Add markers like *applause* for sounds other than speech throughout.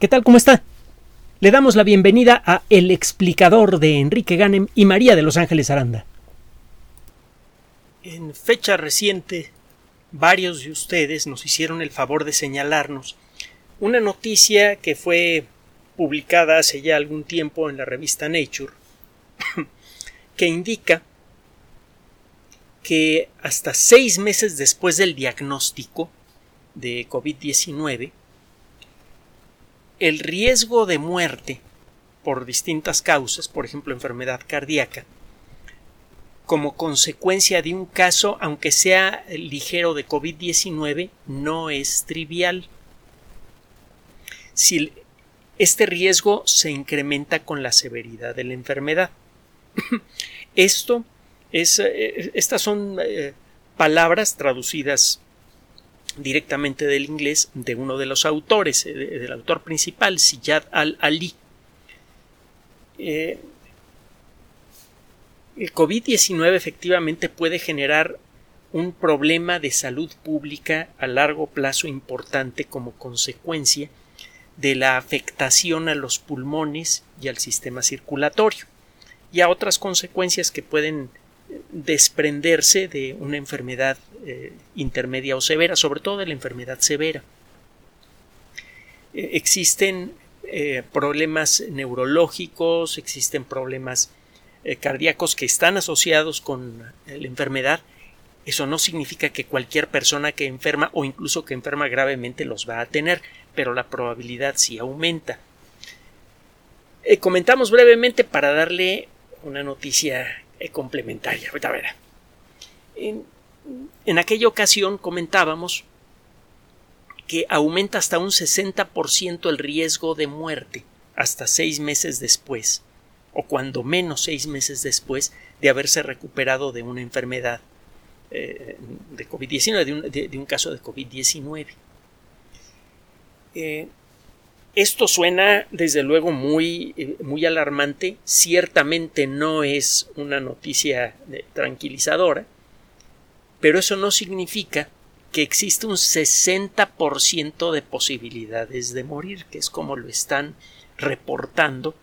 ¿Qué tal? ¿Cómo está? Le damos la bienvenida a El explicador de Enrique Ganem y María de Los Ángeles Aranda. En fecha reciente, varios de ustedes nos hicieron el favor de señalarnos una noticia que fue publicada hace ya algún tiempo en la revista Nature, *coughs* que indica que hasta seis meses después del diagnóstico de COVID-19, el riesgo de muerte por distintas causas, por ejemplo enfermedad cardíaca, como consecuencia de un caso, aunque sea ligero de COVID-19, no es trivial. Si este riesgo se incrementa con la severidad de la enfermedad. *clears throat* Esto es, eh, estas son eh, palabras traducidas directamente del inglés de uno de los autores, eh, del autor principal, Siyad al-Ali. Eh, el COVID-19 efectivamente puede generar un problema de salud pública a largo plazo importante como consecuencia de la afectación a los pulmones y al sistema circulatorio y a otras consecuencias que pueden desprenderse de una enfermedad eh, intermedia o severa, sobre todo de la enfermedad severa. Eh, existen eh, problemas neurológicos, existen problemas cardíacos que están asociados con la enfermedad. Eso no significa que cualquier persona que enferma o incluso que enferma gravemente los va a tener, pero la probabilidad sí aumenta. comentamos brevemente para darle una noticia complementaria. En, en aquella ocasión comentábamos que aumenta hasta un 60% el riesgo de muerte hasta seis meses después, o cuando menos seis meses después de haberse recuperado de una enfermedad eh, de COVID-19, de, un caso de COVID-19. Eh, esto suena desde luego muy, eh, muy alarmante, ciertamente no es una noticia eh, tranquilizadora, pero eso no significa que existe un 60% de posibilidades de morir, que es como lo están reportando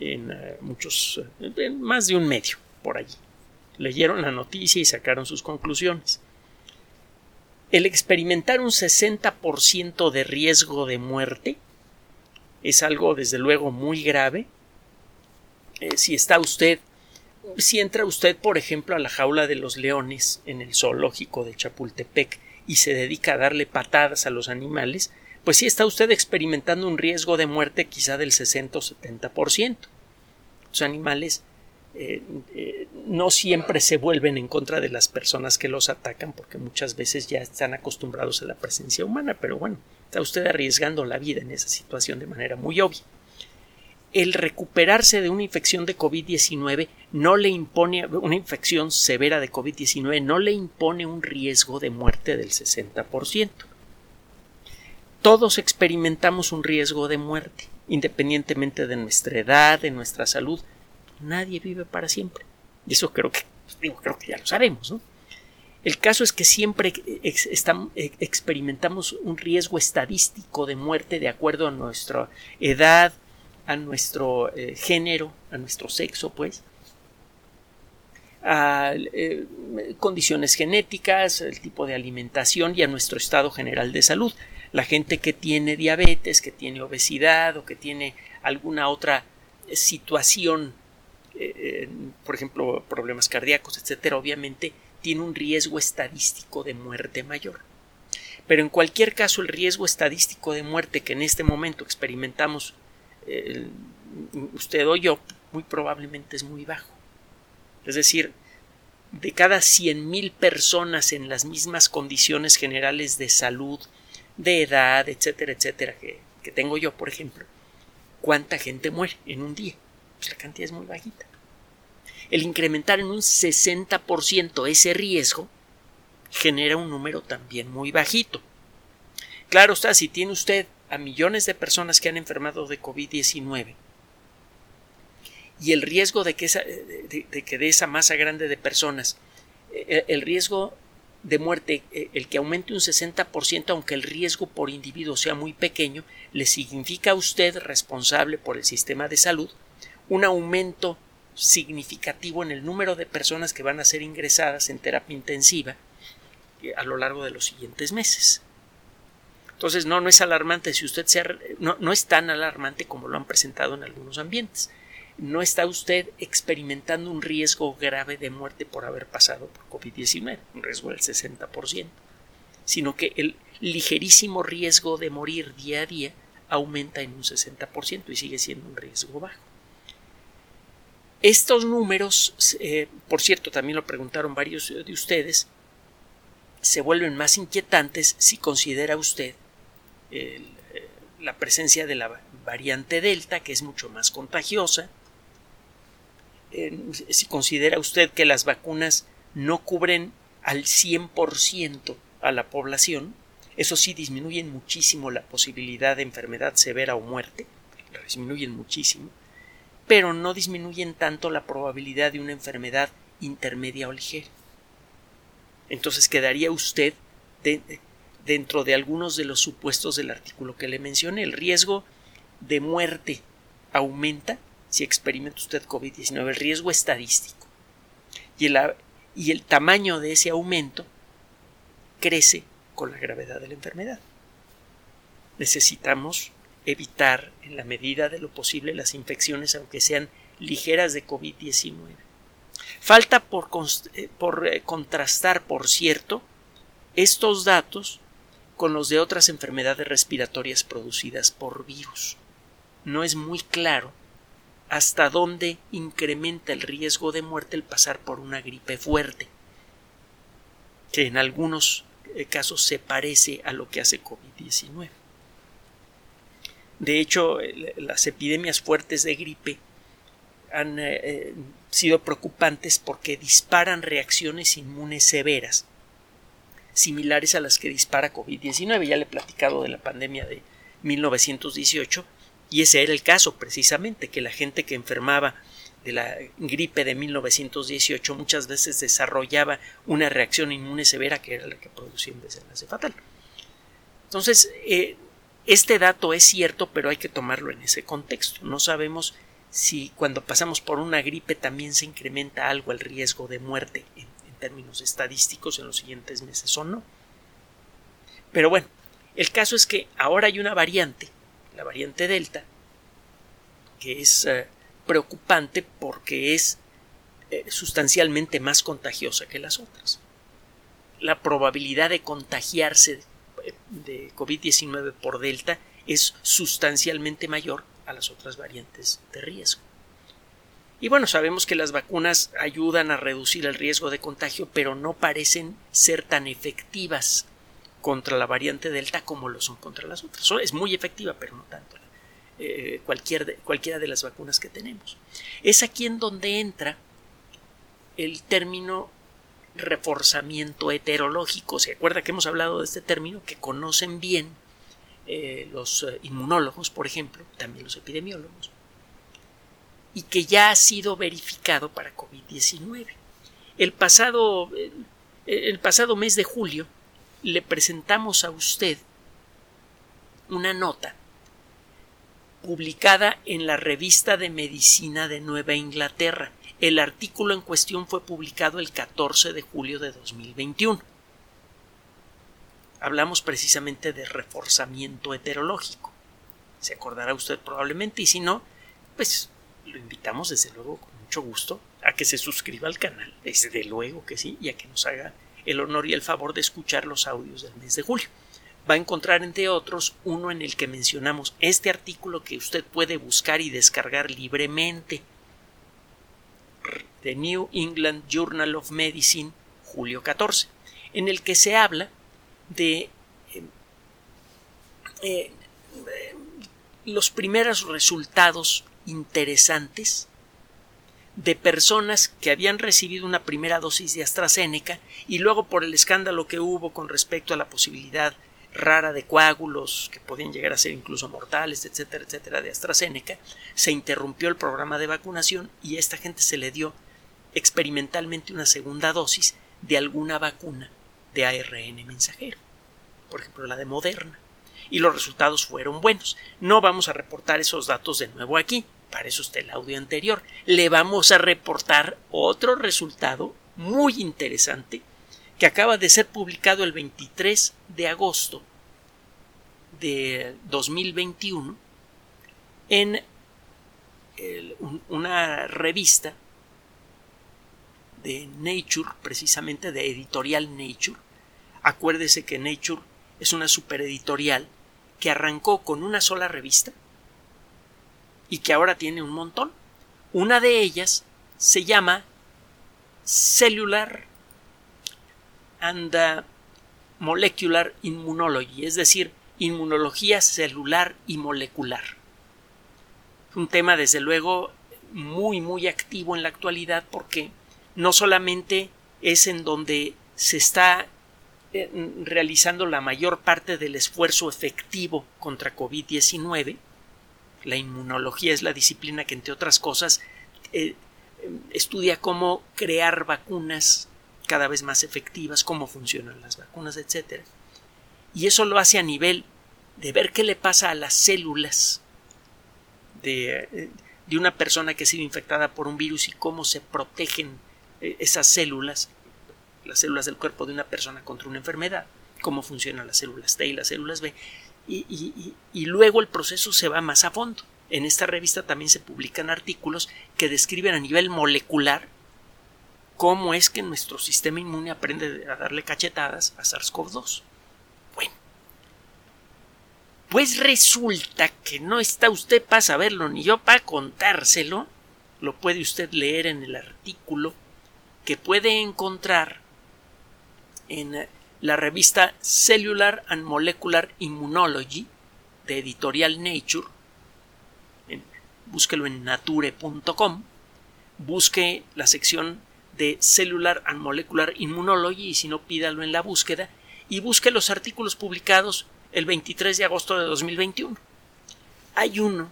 en eh, muchos, en más de un medio por allí. Leyeron la noticia y sacaron sus conclusiones. El experimentar un 60% de riesgo de muerte es algo desde luego muy grave. Eh, si está usted, si entra usted, por ejemplo, a la jaula de los leones en el zoológico de Chapultepec y se dedica a darle patadas a los animales, pues sí está usted experimentando un riesgo de muerte quizá del 60 o 70%. Los animales eh, eh, no siempre se vuelven en contra de las personas que los atacan porque muchas veces ya están acostumbrados a la presencia humana, pero bueno, Está usted arriesgando la vida en esa situación de manera muy obvia. El recuperarse de una infección de COVID-19 no le impone, una infección severa de COVID-19 no le impone un riesgo de muerte del 60%. Todos experimentamos un riesgo de muerte, independientemente de nuestra edad, de nuestra salud. Nadie vive para siempre. Y eso creo que, digo, creo que ya lo sabemos, ¿no? El caso es que siempre experimentamos un riesgo estadístico de muerte de acuerdo a nuestra edad, a nuestro eh, género, a nuestro sexo, pues, a eh, condiciones genéticas, el tipo de alimentación y a nuestro estado general de salud. La gente que tiene diabetes, que tiene obesidad o que tiene alguna otra situación, eh, por ejemplo, problemas cardíacos, etcétera, obviamente tiene un riesgo estadístico de muerte mayor. Pero en cualquier caso, el riesgo estadístico de muerte que en este momento experimentamos usted o yo, muy probablemente es muy bajo. Es decir, de cada 100.000 personas en las mismas condiciones generales de salud, de edad, etcétera, etcétera, que, que tengo yo, por ejemplo, ¿cuánta gente muere en un día? Pues la cantidad es muy bajita el incrementar en un 60% ese riesgo genera un número también muy bajito. Claro está, si tiene usted a millones de personas que han enfermado de COVID-19 y el riesgo de que, esa, de, que de esa masa grande de personas, eh, el riesgo de muerte, eh, el que aumente un 60%, aunque el riesgo por individuo sea muy pequeño, le significa a usted, responsable por el sistema de salud, un aumento significativo en el número de personas que van a ser ingresadas en terapia intensiva eh, a lo largo de los siguientes meses. Entonces, no, no es alarmante si usted se no, no es tan alarmante como lo han presentado en algunos ambientes no está usted experimentando un riesgo grave de muerte por haber pasado por COVID-19, un riesgo del 60%, sino que el ligerísimo riesgo de morir día a día aumenta en un 60% y sigue siendo un riesgo bajo. Estos números, eh, por cierto, también lo preguntaron varios de ustedes, se vuelven más inquietantes si considera usted eh, la presencia de la variante Delta, que es mucho más contagiosa, si considera usted que las vacunas no cubren al 100% a la población, eso sí disminuyen muchísimo la posibilidad de enfermedad severa o muerte, la disminuyen muchísimo, pero no disminuyen tanto la probabilidad de una enfermedad intermedia o ligera. Entonces quedaría usted dentro de algunos de los supuestos del artículo que le mencioné. El riesgo de muerte aumenta si experimenta usted COVID-19, el riesgo estadístico. Y el, y el tamaño de ese aumento crece con la gravedad de la enfermedad. Necesitamos evitar en la medida de lo posible las infecciones aunque sean ligeras de COVID-19. Falta por, eh, eh, contrastar, por cierto, estos datos con los de otras enfermedades respiratorias producidas por virus. No es muy claro hasta dónde incrementa el riesgo de muerte el pasar por una gripe fuerte, que en algunos eh, casos se parece a lo que hace COVID-19. De hecho, las epidemias fuertes de gripe han eh, eh, sido preocupantes porque disparan reacciones inmunes severas, similares a las que dispara COVID-19. Ya le he platicado de la pandemia de 1918 y ese era el caso precisamente, que la gente que enfermaba de la gripe de 1918 muchas veces desarrollaba una reacción inmune severa que era la que producía un desenlace fatal. Entonces, eh, este dato es cierto, pero hay que tomarlo en ese contexto. No sabemos si cuando pasamos por una gripe también se incrementa algo el riesgo de muerte en términos estadísticos en los siguientes meses o no. Pero bueno, el caso es que ahora hay una variante la variante Delta, que es eh, preocupante porque es eh, sustancialmente más contagiosa que las otras. La probabilidad de contagiarse de COVID-19 por Delta es sustancialmente mayor a las otras variantes de riesgo. Y bueno, sabemos que las vacunas ayudan a reducir el riesgo de contagio, pero no parecen ser tan efectivas contra la variante Delta como lo son contra las otras. Es muy efectiva, pero no tanto. Eh, cualquier cualquiera de las vacunas que tenemos. Es aquí en donde entra el término reforzamiento heterológico. ¿Se acuerda que hemos hablado de este término que conocen bien eh, los eh, inmunólogos, por ejemplo, también los epidemiólogos, y que ya ha sido verificado para COVID-19? El pasado, el pasado mes de julio le presentamos a usted una nota publicada en la revista de medicina de Nueva Inglaterra. El artículo en cuestión fue publicado el 14 de julio de 2021. Hablamos precisamente de reforzamiento heterológico. Se acordará usted probablemente y si no, pues lo invitamos desde luego con mucho gusto a que se suscriba al canal, desde luego que sí, y a que nos haga el honor y el favor de escuchar los audios del mes de julio. Va a encontrar, entre otros, uno en el que mencionamos este artículo que usted puede buscar y descargar libremente. The New England Journal of Medicine, julio 14, en el que se habla de eh, eh, los primeros resultados interesantes de personas que habían recibido una primera dosis de AstraZeneca y luego por el escándalo que hubo con respecto a la posibilidad rara de coágulos que podían llegar a ser incluso mortales, etcétera, etcétera, de AstraZeneca, se interrumpió el programa de vacunación y a esta gente se le dio experimentalmente una segunda dosis de alguna vacuna de ARN mensajero, por ejemplo la de Moderna, y los resultados fueron buenos. No vamos a reportar esos datos de nuevo aquí, para eso está el audio anterior. Le vamos a reportar otro resultado muy interesante que acaba de ser publicado el 23 de agosto de 2021 en una revista de Nature, precisamente de editorial Nature. Acuérdese que Nature es una supereditorial que arrancó con una sola revista y que ahora tiene un montón. Una de ellas se llama Cellular and Molecular Immunology, es decir, inmunología celular y molecular. Un tema, desde luego, muy, muy activo en la actualidad porque no solamente es en donde se está eh, realizando la mayor parte del esfuerzo efectivo contra COVID-19, la inmunología es la disciplina que, entre otras cosas, eh, estudia cómo crear vacunas cada vez más efectivas, cómo funcionan las vacunas, etc. Y eso lo hace a nivel de ver qué le pasa a las células de, de una persona que ha sido infectada por un virus y cómo se protegen eh, esas células, las células del cuerpo de una persona contra una enfermedad, cómo funcionan las células T y las células B, y, luego el proceso se va más a fondo. En esta revista también se publican artículos que describen a nivel molecular cómo es que nuestro sistema inmune aprende a darle cachetadas a SARS-CoV-2. Bueno, pues resulta que no está usted para saberlo ni yo para contárselo. Lo puede usted leer en el artículo que puede encontrar en la revista Cellular and Molecular Immunology de editorial Nature, búsquelo en nature.com, busque la sección de Cellular and Molecular Immunology y si no pídalo en la búsqueda y busque los artículos publicados el 23 de agosto de 2021. Hay uno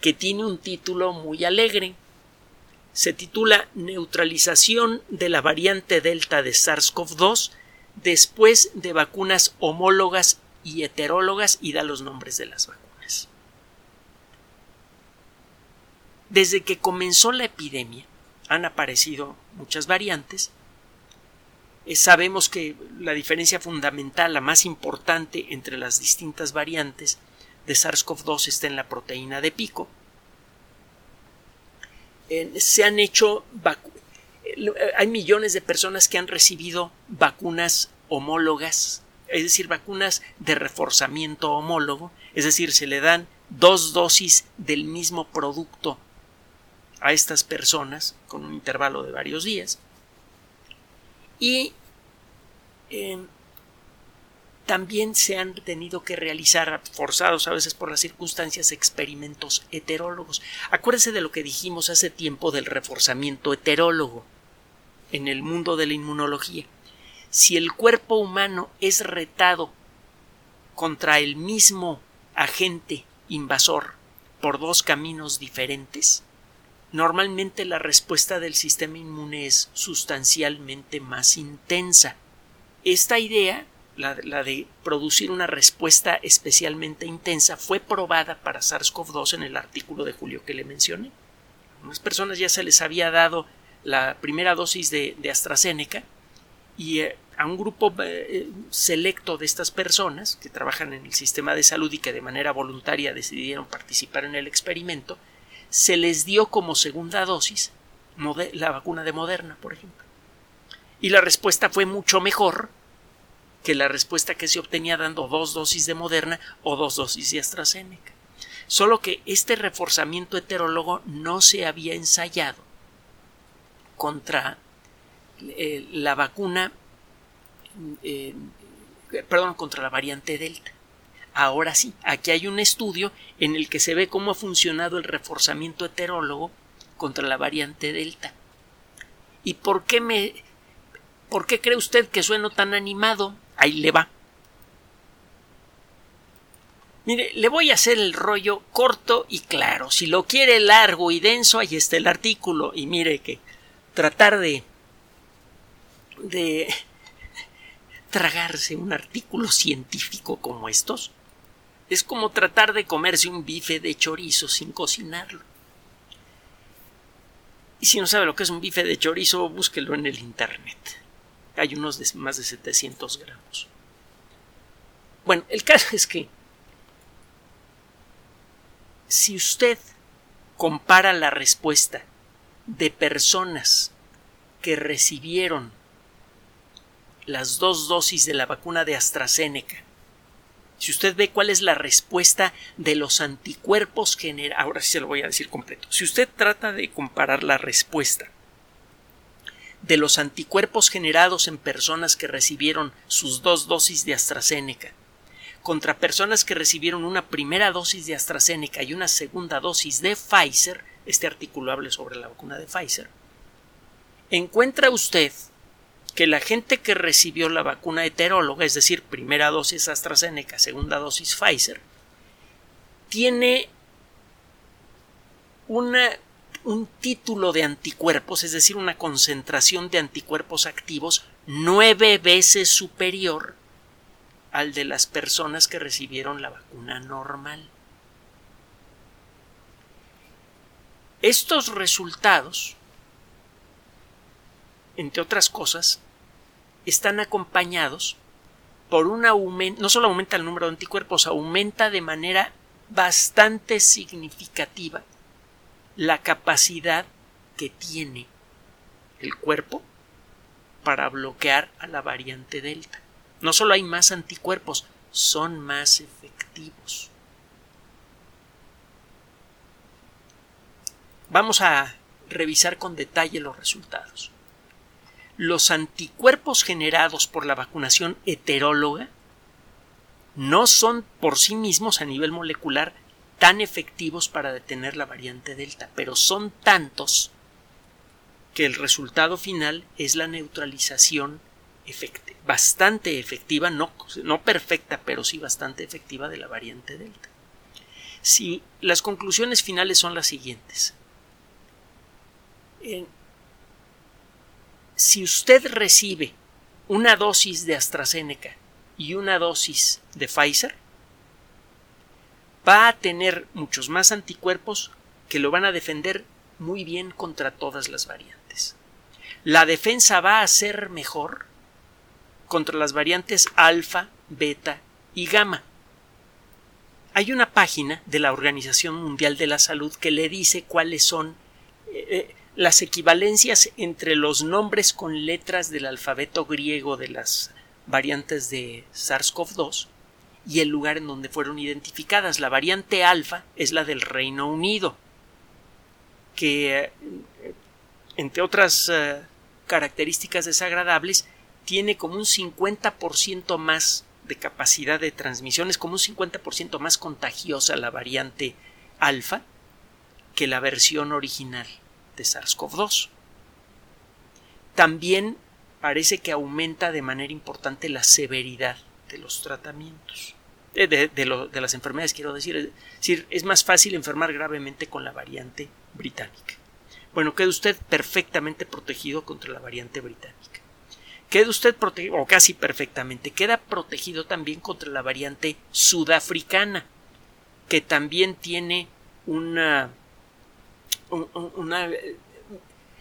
que tiene un título muy alegre. Se titula Neutralización de la variante Delta de SARS-CoV-2 después de vacunas homólogas y heterólogas y da los nombres de las vacunas. Desde que comenzó la epidemia han aparecido muchas variantes. Eh, sabemos que la diferencia fundamental, la más importante entre las distintas variantes de SARS-CoV-2 está en la proteína de pico. se han hecho hay millones de personas que han recibido vacunas homólogas, es decir, vacunas de reforzamiento homólogo, es decir, se le dan dos dosis del mismo producto a estas personas con un intervalo de varios días. Y em, también se han tenido que realizar, forzados a veces por las circunstancias, experimentos heterólogos. Acuérdense de lo que dijimos hace tiempo del reforzamiento heterólogo en el mundo de la inmunología. Si el cuerpo humano es retado contra el mismo agente invasor por dos caminos diferentes, normalmente la respuesta del sistema inmune es sustancialmente más intensa. Esta idea, la, de producir una respuesta especialmente intensa, fue probada para SARS-CoV-2 en el artículo de Julio que le mencioné. A unas personas ya se les había dado la primera dosis de, AstraZeneca y eh, a un grupo eh, selecto de estas personas que trabajan en el sistema de salud y que de manera voluntaria decidieron participar en el experimento, se les dio como segunda dosis la vacuna de Moderna, por ejemplo. Y la respuesta fue mucho mejor que la respuesta que se obtenía dando dos dosis de Moderna o dos dosis de AstraZeneca. Solo que este reforzamiento heterólogo no se había ensayado contra eh, la vacuna, eh, perdón, contra la variante Delta. Ahora sí, aquí hay un estudio en el que se ve cómo ha funcionado el reforzamiento heterólogo contra la variante Delta. ¿Y por qué me por qué cree usted que sueno tan animado? Ahí le va. Mire, le voy a hacer el rollo corto y claro. Si lo quiere largo y denso, ahí está el artículo. Y mire que tratar de, de, *laughs* tragarse un artículo científico como estos es como tratar de comerse un bife de chorizo sin cocinarlo. Y si no sabe lo que es un bife de chorizo, búsquelo en el internet. Hay unos más de 700 gramos. Bueno, el caso es que si usted compara la respuesta de personas que recibieron las dos dosis de la vacuna de AstraZeneca, si usted ve cuál es la respuesta de los anticuerpos generados, ahora sí se lo voy a decir completo, si usted trata de comparar la respuesta de los anticuerpos generados en personas que recibieron sus dos dosis de AstraZeneca contra personas que recibieron una primera dosis de AstraZeneca y una segunda dosis de Pfizer, este artículo habla sobre la vacuna de Pfizer, encuentra usted que la gente que recibió la vacuna heteróloga, es decir, primera dosis AstraZeneca, segunda dosis Pfizer, tiene un título de anticuerpos, es decir, una concentración de anticuerpos activos nueve veces superior al de las personas que recibieron la vacuna normal. Estos resultados, entre otras cosas, están acompañados por un aumento, no solo aumenta el número de anticuerpos, aumenta de manera bastante significativa la capacidad que tiene el cuerpo para bloquear a la variante Delta. No solo hay más anticuerpos, son más efectivos. Vamos a revisar con detalle los resultados. Los anticuerpos generados por la vacunación heteróloga no son por sí mismos a nivel molecular tan efectivos para detener la variante Delta, pero son tantos que el resultado final es la neutralización bastante efectiva, no, no perfecta, pero sí bastante efectiva de la variante Delta. Si las conclusiones finales son las siguientes. Si usted recibe una dosis de AstraZeneca y una dosis de Pfizer, va a tener muchos más anticuerpos que lo van a defender muy bien contra todas las variantes. La defensa va a ser mejor contra las variantes alfa, beta y gamma. Hay una página de la Organización Mundial de la Salud que le dice cuáles son eh, eh, las equivalencias entre los nombres con letras del alfabeto griego de las variantes de SARS-CoV-2 y el lugar en donde fueron identificadas. La variante alfa es la del Reino Unido, que, eh, entre otras características desagradables, tiene como un 50% más de capacidad de transmisión, es como un 50% más contagiosa la variante alfa que la versión original de SARS-CoV-2. También parece que aumenta de manera importante la severidad de los tratamientos. Eh, de, las enfermedades, quiero decir. Decir, es más fácil enfermar gravemente con la variante británica. Bueno, queda usted perfectamente protegido contra la variante británica queda usted protegido, o casi perfectamente, queda protegido también contra la variante sudafricana, que también tiene una, una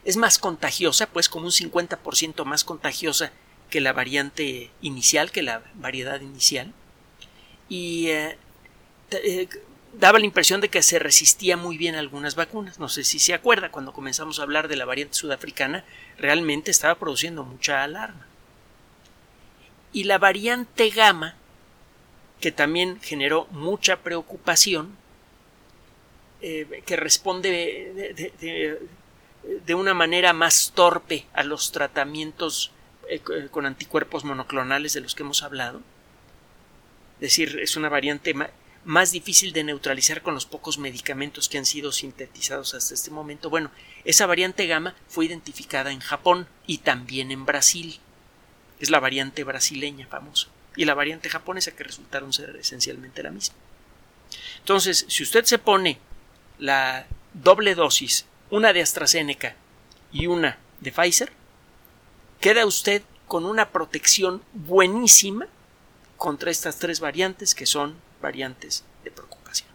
es más contagiosa, pues como un 50% más contagiosa que la variante inicial, que la variedad inicial, y eh, eh, daba la impresión de que se resistía muy bien a algunas vacunas. No sé si se acuerda, cuando comenzamos a hablar de la variante sudafricana, realmente estaba produciendo mucha alarma. Y la variante gamma, que también generó mucha preocupación, eh, que responde de, una manera más torpe a los tratamientos eh, con anticuerpos monoclonales de los que hemos hablado. Es decir, es una variante más difícil de neutralizar con los pocos medicamentos que han sido sintetizados hasta este momento. Bueno, esa variante gamma fue identificada en Japón y también en Brasil. Es la variante brasileña famosa y la variante japonesa que resultaron ser esencialmente la misma. Entonces, si usted se pone la doble dosis, una de AstraZeneca y una de Pfizer, queda usted con una protección buenísima contra estas tres variantes que son variantes de preocupación.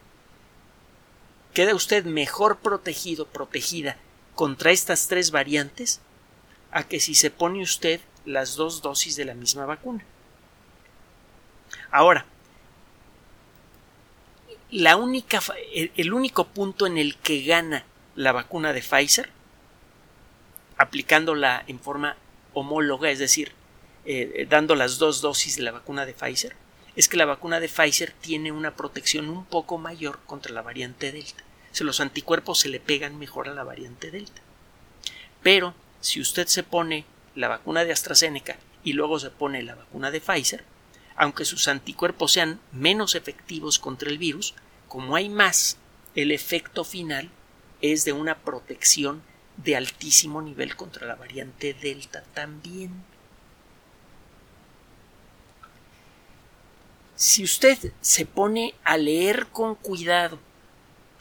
Queda usted mejor protegido, protegida contra estas tres variantes a que si se pone usted las dos dosis de la misma vacuna. Ahora, la única, el único punto en el que gana la vacuna de Pfizer, aplicándola en forma homóloga, es decir, eh, dando las dos dosis de la vacuna de Pfizer, es que la vacuna de Pfizer tiene una protección un poco mayor contra la variante Delta. O los anticuerpos se le pegan mejor a la variante Delta. Pero si usted se pone la vacuna de AstraZeneca y luego se pone la vacuna de Pfizer, aunque sus anticuerpos sean menos efectivos contra el virus, como hay más, el efecto final es de una protección de altísimo nivel contra la variante Delta también. Si usted se pone a leer con cuidado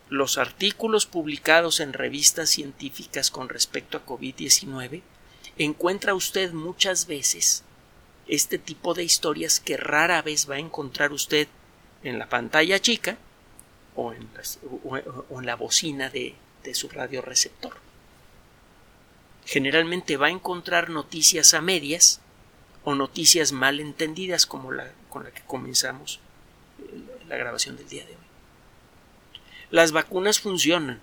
los artículos publicados en revistas científicas con respecto a COVID-19, encuentra usted muchas veces este tipo de historias que rara vez va a encontrar usted en la pantalla chica o en, la bocina de, de su radioreceptor. Generalmente va a encontrar noticias a medias o noticias mal entendidas como la con la que comenzamos eh, la grabación del día de hoy. Las vacunas funcionan.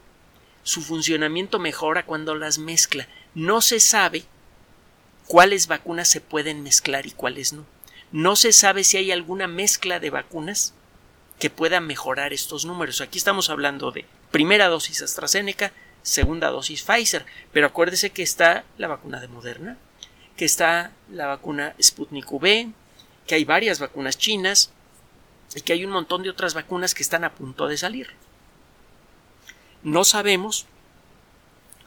Su funcionamiento mejora cuando las mezcla. No se sabe cuáles vacunas se pueden mezclar y cuáles no. No se sabe si hay alguna mezcla de vacunas que pueda mejorar estos números. Aquí estamos hablando de primera dosis AstraZeneca, segunda dosis Pfizer, pero acuérdese que está la vacuna de Moderna, que está la vacuna Sputnik V, que hay varias vacunas chinas y que hay un montón de otras vacunas que están a punto de salir. No sabemos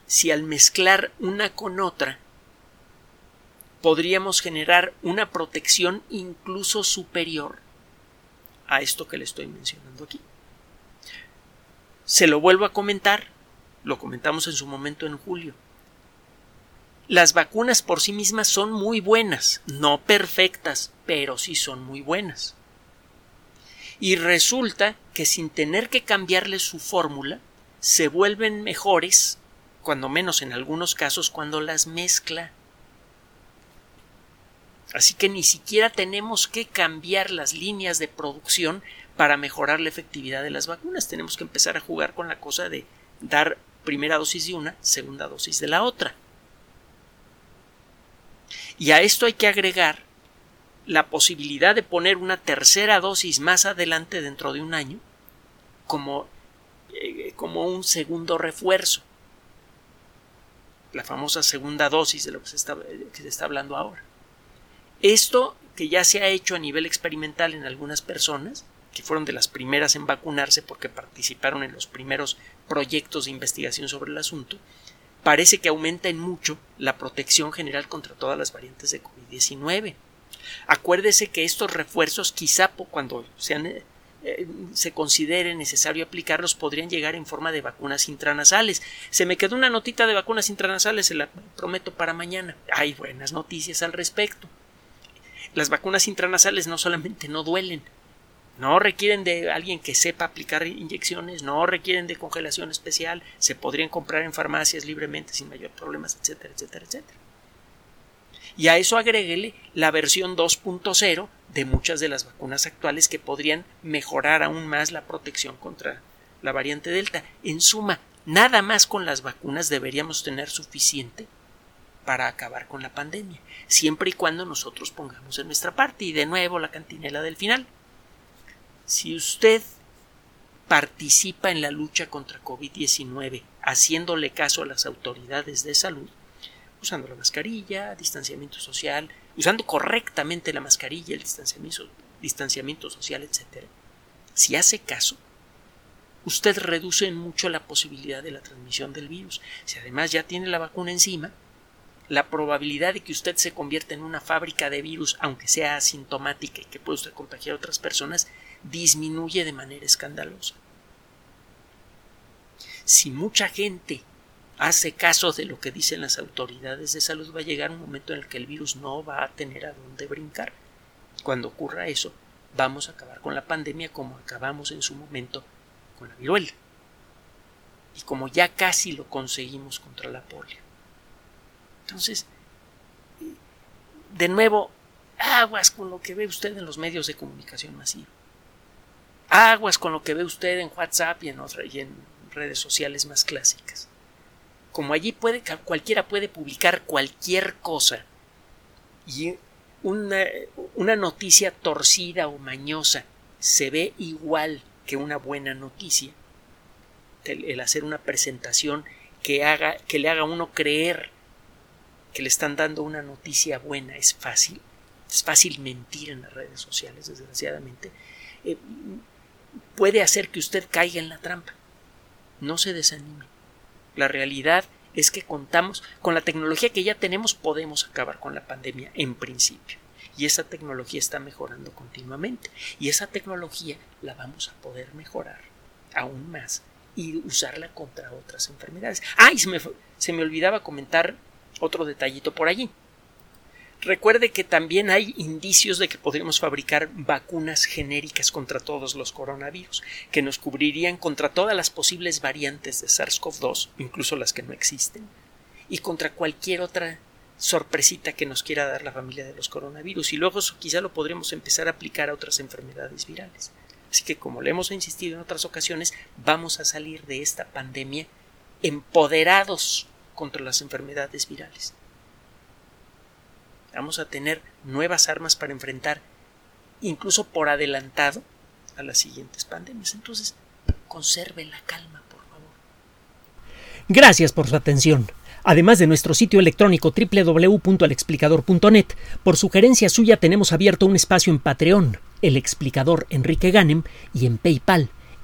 si al mezclar una con otra podríamos generar una protección incluso superior a esto que le estoy mencionando aquí. Se lo vuelvo a comentar, lo comentamos en su momento en julio. Las vacunas por sí mismas son muy buenas, no perfectas, pero sí son muy buenas. Y resulta que sin tener que cambiarle su fórmula, se vuelven mejores, cuando menos en algunos casos, cuando las mezcla. Así que ni siquiera tenemos que cambiar las líneas de producción para mejorar la efectividad de las vacunas. Tenemos que empezar a jugar con la cosa de dar primera dosis de una, segunda dosis de la otra. Y a esto hay que agregar la posibilidad de poner una tercera dosis más adelante dentro de un año como eh, como un segundo refuerzo. La famosa segunda dosis de lo que se, está, que se está hablando ahora. Esto que ya se ha hecho a nivel experimental en algunas personas, que fueron de las primeras en vacunarse porque participaron en los primeros proyectos de investigación sobre el asunto, parece que aumenta en mucho la protección general contra todas las variantes de COVID-19. Acuérdese que estos refuerzos, quizá cuando sean eh, se considere necesario aplicarlos podrían llegar en forma de vacunas intranasales. Se me quedó una notita de vacunas intranasales, se la prometo para mañana. Hay buenas noticias al respecto. Las vacunas intranasales no solamente no duelen, no requieren de alguien que sepa aplicar inyecciones, no requieren de congelación especial, se podrían comprar en farmacias libremente sin mayor problemas, etcétera, etcétera, etcétera. Y a eso agréguele la versión 2.0 de muchas de las vacunas actuales que podrían mejorar aún más la protección contra la variante Delta. En suma, nada más con las vacunas deberíamos tener suficiente para acabar con la pandemia, siempre y cuando nosotros pongamos en nuestra parte. Y de nuevo la cantinela del final. Si usted participa en la lucha contra COVID-19 haciéndole caso a las autoridades de salud, usando la mascarilla, distanciamiento social, usando correctamente la mascarilla, el distanciamiento, distanciamiento social, etc. Si hace caso, usted reduce mucho la posibilidad de la transmisión del virus. Si además ya tiene la vacuna encima, la probabilidad de que usted se convierta en una fábrica de virus, aunque sea asintomática y que pueda contagiar a otras personas, disminuye de manera escandalosa. Si mucha gente hace caso de lo que dicen las autoridades de salud, va a llegar un momento en el que el virus no va a tener a dónde brincar. Cuando ocurra eso, vamos a acabar con la pandemia como acabamos en su momento con la viruela. Y como ya casi lo conseguimos contra la polio. Entonces, de nuevo, aguas con lo que ve usted en los medios de comunicación masiva. Aguas con lo que ve usted en WhatsApp y en, y en redes sociales más clásicas. Como allí puede, cualquiera puede publicar cualquier cosa y una, una noticia torcida o mañosa se ve igual que una buena noticia. El, hacer una presentación que haga, que le haga uno creer que le están dando una noticia buena es fácil. Es fácil mentir en las redes sociales, desgraciadamente. Eh, puede hacer que usted caiga en la trampa. No se desanime. La realidad es que contamos con la tecnología que ya tenemos, podemos acabar con la pandemia en principio. Y esa tecnología está mejorando continuamente. Y esa tecnología la vamos a poder mejorar aún más y usarla contra otras enfermedades. Ah, y se me, se me olvidaba comentar otro detallito por allí. Recuerde que también hay indicios de que podríamos fabricar vacunas genéricas contra todos los coronavirus, que nos cubrirían contra todas las posibles variantes de SARS-CoV-2, incluso las que no existen, y contra cualquier otra sorpresita que nos quiera dar la familia de los coronavirus. Y luego eso quizá lo podremos empezar a aplicar a otras enfermedades virales. Así que, como le hemos insistido en otras ocasiones, vamos a salir de esta pandemia empoderados contra las enfermedades virales vamos a tener nuevas armas para enfrentar, incluso por adelantado, a las siguientes pandemias. Entonces, conserve la calma, por favor. Gracias por su atención. Además de nuestro sitio electrónico www.alexplicador.net, por sugerencia suya tenemos abierto un espacio en Patreon, el explicador Enrique Ganem, y en PayPal,